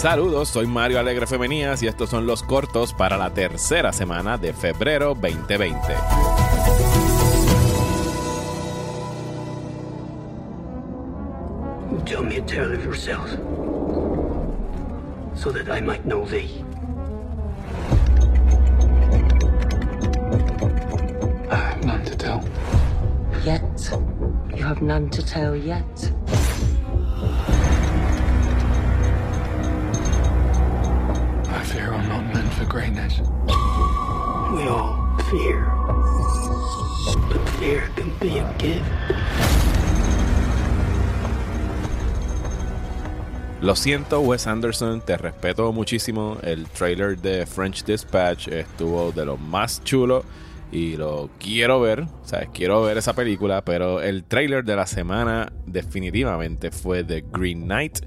Saludos, soy Mario Alegre Femenías y estos son los cortos para la tercera semana de febrero 2020. Tell me a tale of yourself, so that I might know thee. I have none to tell. Yet. You have none to tell yet. I fear I'm not meant for greatness. We all fear. But fear can be a gift. Lo siento, Wes Anderson, te respeto muchísimo. El trailer de French Dispatch estuvo de lo más chulo y lo quiero ver, o sea, quiero ver esa película, pero el trailer de la semana definitivamente fue The Green Knight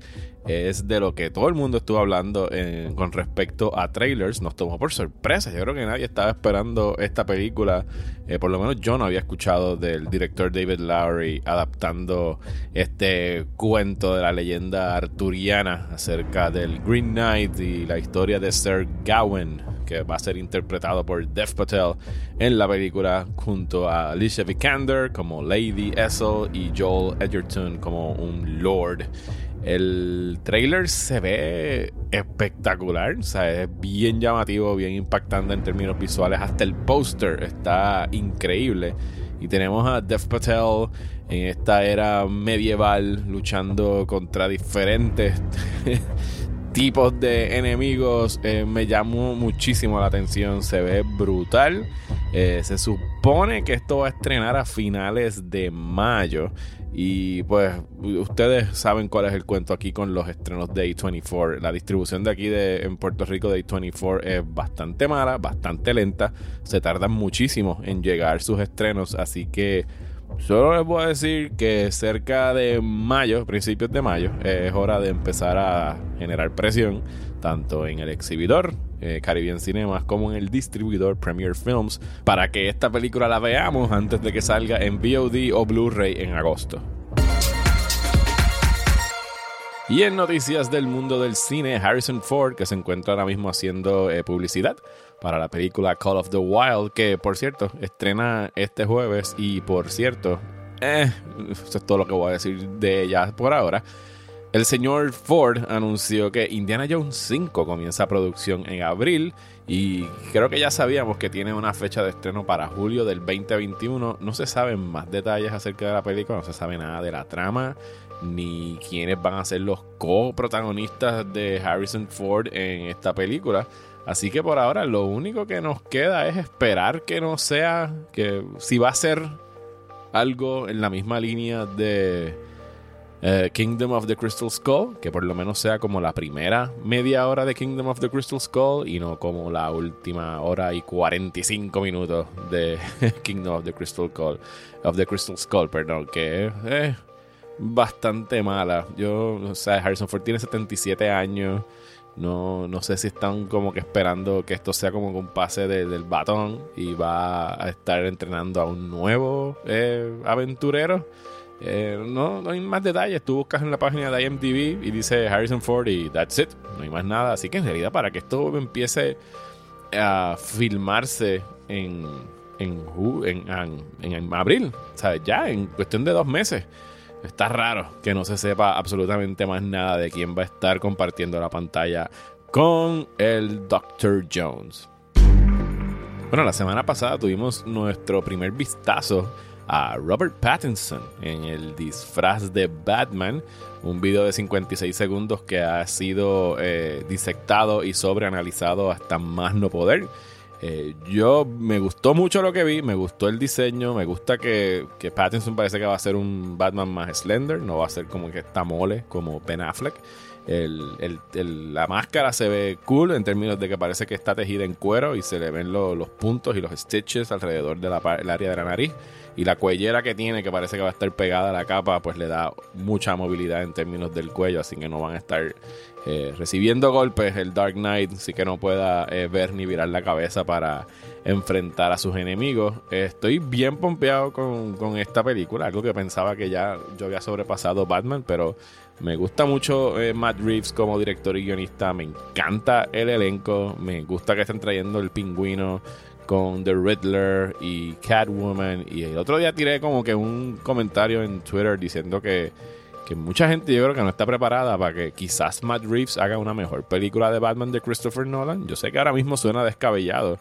es de lo que todo el mundo estuvo hablando con respecto a trailers. Nos tomó por sorpresa. Yo creo que nadie estaba esperando esta película. Eh, por lo menos yo no había escuchado del director David Lowry adaptando este cuento de la leyenda arturiana acerca del Green Knight y la historia de Sir Gawain, que va a ser interpretado por Dev Patel en la película junto a Alicia Vikander como Lady Essel y Joel Edgerton como un Lord. El trailer se ve espectacular, o sea, es bien llamativo, bien impactante en términos visuales. Hasta el póster está increíble. Y tenemos a Dev Patel en esta era medieval luchando contra diferentes tipos de enemigos. Eh, me llamó muchísimo la atención, se ve brutal. Eh, se supone que esto va a estrenar a finales de mayo. Y pues ustedes saben cuál es el cuento aquí con los estrenos de A24. La distribución de aquí de, en Puerto Rico de A24 es bastante mala, bastante lenta. Se tardan muchísimo en llegar sus estrenos. Así que solo les voy a decir que cerca de mayo, principios de mayo, es hora de empezar a generar presión tanto en el exhibidor eh, Caribbean Cinemas como en el distribuidor Premier Films para que esta película la veamos antes de que salga en VOD o Blu-ray en agosto. Y en noticias del mundo del cine, Harrison Ford, que se encuentra ahora mismo haciendo eh, publicidad para la película Call of the Wild, que por cierto estrena este jueves y por cierto, eh, eso es todo lo que voy a decir de ella por ahora. El señor Ford anunció que Indiana Jones 5 comienza producción en abril y creo que ya sabíamos que tiene una fecha de estreno para julio del 2021. No se saben más detalles acerca de la película, no se sabe nada de la trama ni quiénes van a ser los coprotagonistas de Harrison Ford en esta película. Así que por ahora lo único que nos queda es esperar que no sea que si va a ser algo en la misma línea de eh, Kingdom of the Crystal Skull, que por lo menos sea como la primera media hora de Kingdom of the Crystal Skull y no como la última hora y 45 minutos de Kingdom of the Crystal Skull, of the Crystal Skull, perdón, que es bastante mala. Yo, o sea, Harrison Ford tiene 77 años. No, no sé si están como que esperando que esto sea como un pase del batón y va a estar entrenando a un nuevo eh, aventurero. Eh, no, hay más detalles. Tú buscas en la página de IMDb y dice Harrison Ford y that's it. No hay más nada. Así que en realidad, para que esto empiece a filmarse en, en, en, abril, ¿sabes? Ya, en cuestión de dos meses. Está raro que no se sepa absolutamente más nada de quién va a estar compartiendo la pantalla con el Dr. Jones. Bueno, la semana pasada tuvimos nuestro primer vistazo a Robert Pattinson en el disfraz de Batman, un video de 56 segundos que ha sido eh, disectado y sobreanalizado hasta más no poder. Eh, yo me gustó mucho lo que vi, me gustó el diseño, me gusta que, que, Pattinson parece que va a ser un Batman más slender, no va a ser como que está mole como Ben Affleck. La máscara se ve cool en términos de que parece que está tejida en cuero y se le ven los puntos y los stitches alrededor del área de la nariz. Y la cuellera que tiene, que parece que va a estar pegada a la capa, pues le da mucha movilidad en términos del cuello, así que no van a estar eh, recibiendo golpes el Dark Knight, así que no pueda eh, ver ni virar la cabeza para enfrentar a sus enemigos. Estoy bien pompeado con, esta película, algo que pensaba que ya yo había sobrepasado Batman, pero me gusta mucho eh, Matt Reeves como director y guionista, me encanta el elenco, me gusta que estén trayendo el pingüino con The Riddler y Catwoman. Y el otro día tiré como que un comentario en Twitter diciendo que, que mucha gente yo creo que no está preparada para que quizás Matt Reeves haga una mejor película de Batman de Christopher Nolan. Yo sé que ahora mismo suena descabellado,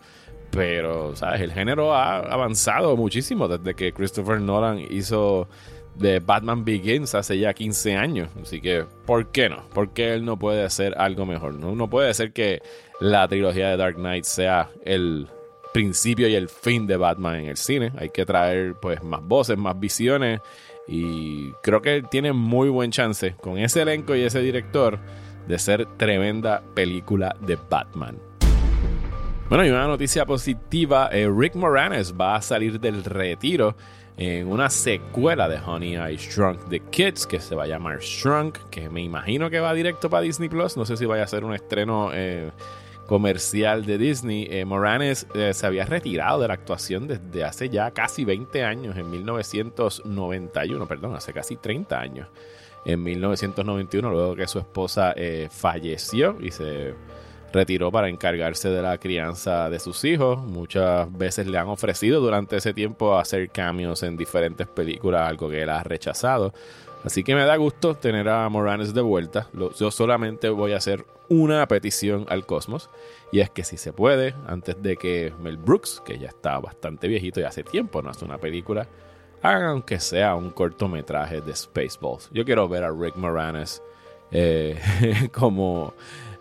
pero, ¿sabes? El género ha avanzado muchísimo desde que Christopher Nolan hizo de Batman Begins hace ya 15 años. Así que, ¿por qué no? ¿Por qué él no puede hacer algo mejor? No, puede ser que la trilogía de Dark Knight sea el principio y el fin de Batman en el cine. Hay que traer pues más voces, más visiones. Y creo que tiene muy buen chance con ese elenco y ese director de ser tremenda película de Batman. Bueno, y una noticia positiva, eh, Rick Moranis va a salir del retiro en una secuela de Honey I Shrunk the Kids que se va a llamar Shrunk, que me imagino que va directo para Disney Plus. No sé si vaya a ser un estreno eh, comercial de Disney. Eh, Moranes eh, se había retirado de la actuación desde hace ya casi 20 años, en 1991, perdón, hace casi 30 años. En 1991, luego que su esposa falleció y se retiró para encargarse de la crianza de sus hijos. Muchas veces le han ofrecido durante ese tiempo hacer cambios en diferentes películas, algo que él ha rechazado. Así que me da gusto tener a Moranes de vuelta. Yo solamente voy a hacer una petición al cosmos. Y es que si se puede, antes de que Mel Brooks, que ya está bastante viejito y hace tiempo no hace una película, haga aunque sea un cortometraje de Spaceballs. Yo quiero ver a Rick Moranes eh, como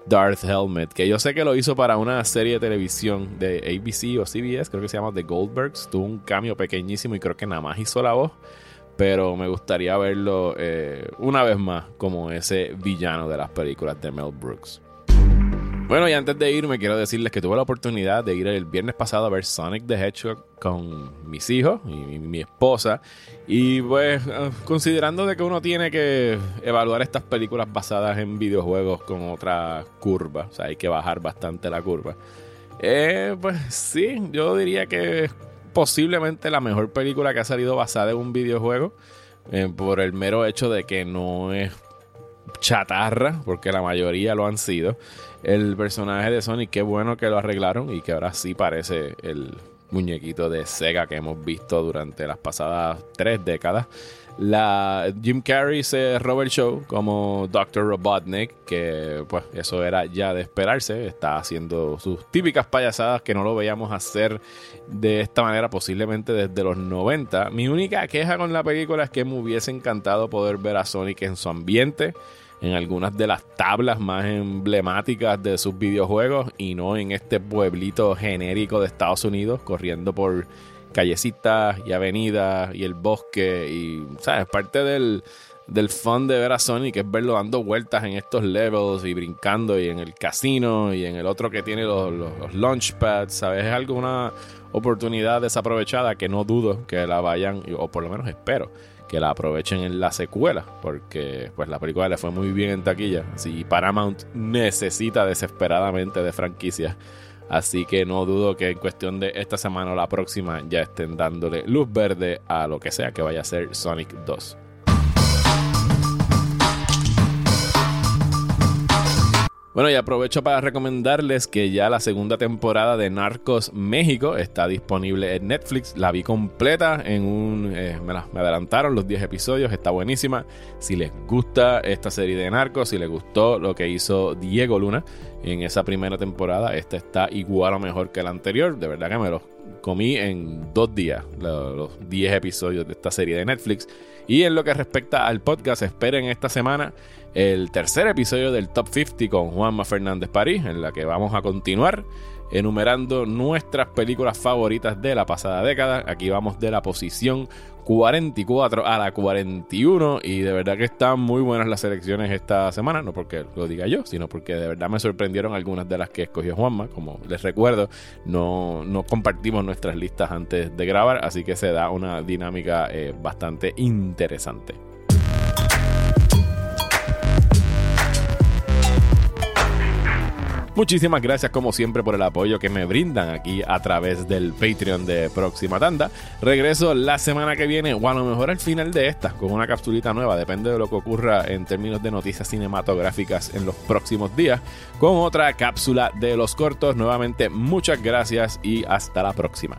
Darth Helmet, que yo sé que lo hizo para una serie de televisión de ABC o CBS, creo que se llama The Goldbergs. Tuvo un cambio pequeñísimo y creo que nada más hizo la voz. Pero me gustaría verlo eh, una vez más como ese villano de las películas de Mel Brooks. Bueno, y antes de irme, quiero decirles que tuve la oportunidad de ir el viernes pasado a ver Sonic the Hedgehog con mis hijos y mi, esposa. Y pues, ah, considerando de que uno tiene que evaluar estas películas basadas en videojuegos con otra curva, o sea, hay que bajar bastante la curva. Eh, pues sí, yo diría que es posiblemente la mejor película que ha salido basada en un videojuego. Eh, por el mero hecho de que no es chatarra, porque la mayoría lo han sido el personaje de Sonic, qué bueno que lo arreglaron y que ahora sí parece el muñequito de Sega que hemos visto durante las pasadas tres décadas. La Jim Carrey se robó el show como Dr. Robotnik, que pues eso era ya de esperarse. Está haciendo sus típicas payasadas que no lo veíamos hacer de esta manera posiblemente desde los 90. Mi única queja con la película es que me hubiese encantado poder ver a Sonic en su ambiente en algunas de las tablas más emblemáticas de sus videojuegos y no en este pueblito genérico de Estados Unidos corriendo por callecitas y avenidas y el bosque y, ¿sabes? Parte del, del fun de ver a Sonic es verlo dando vueltas en estos levels y brincando y en el casino y en el otro que tiene los, los, los launchpads, ¿sabes? Es alguna oportunidad desaprovechada que no dudo que la vayan, o por lo menos espero, que la aprovechen en la secuela, porque pues la película le fue muy bien en taquilla. Si Paramount necesita desesperadamente de franquicias. Así que no dudo que en cuestión de esta semana o la próxima ya estén dándole luz verde a lo que sea que vaya a ser Sonic 2. Bueno, y aprovecho para recomendarles que ya la segunda temporada de Narcos México está disponible en Netflix. La vi completa en un... Eh, me, me, adelantaron los 10 episodios, está buenísima. Si les gusta esta serie de Narcos, si les gustó lo que hizo Diego Luna en esa primera temporada, esta está igual o mejor que la anterior. De verdad que me los comí en dos días, los 10 episodios de esta serie de Netflix. Y en lo que respecta al podcast, esperen esta semana el tercer episodio del Top 50 con Juanma Fernández París, en la que vamos a continuar enumerando nuestras películas favoritas de la pasada década. Aquí vamos de la posición 44 a la 41 y de verdad que están muy buenas las selecciones esta semana, no porque lo diga yo, sino porque de verdad me sorprendieron algunas de las que escogió Juanma. Como les recuerdo, no, no compartimos nuestras listas antes de grabar, así que se da una dinámica eh, bastante interesante. Muchísimas gracias como siempre por el apoyo que me brindan aquí a través del Patreon de Próxima Tanda. Regreso la semana que viene o a lo mejor al final de esta con una capsulita nueva, depende de lo que ocurra en términos de noticias cinematográficas en los próximos días, con otra cápsula de los cortos. Nuevamente muchas gracias y hasta la próxima.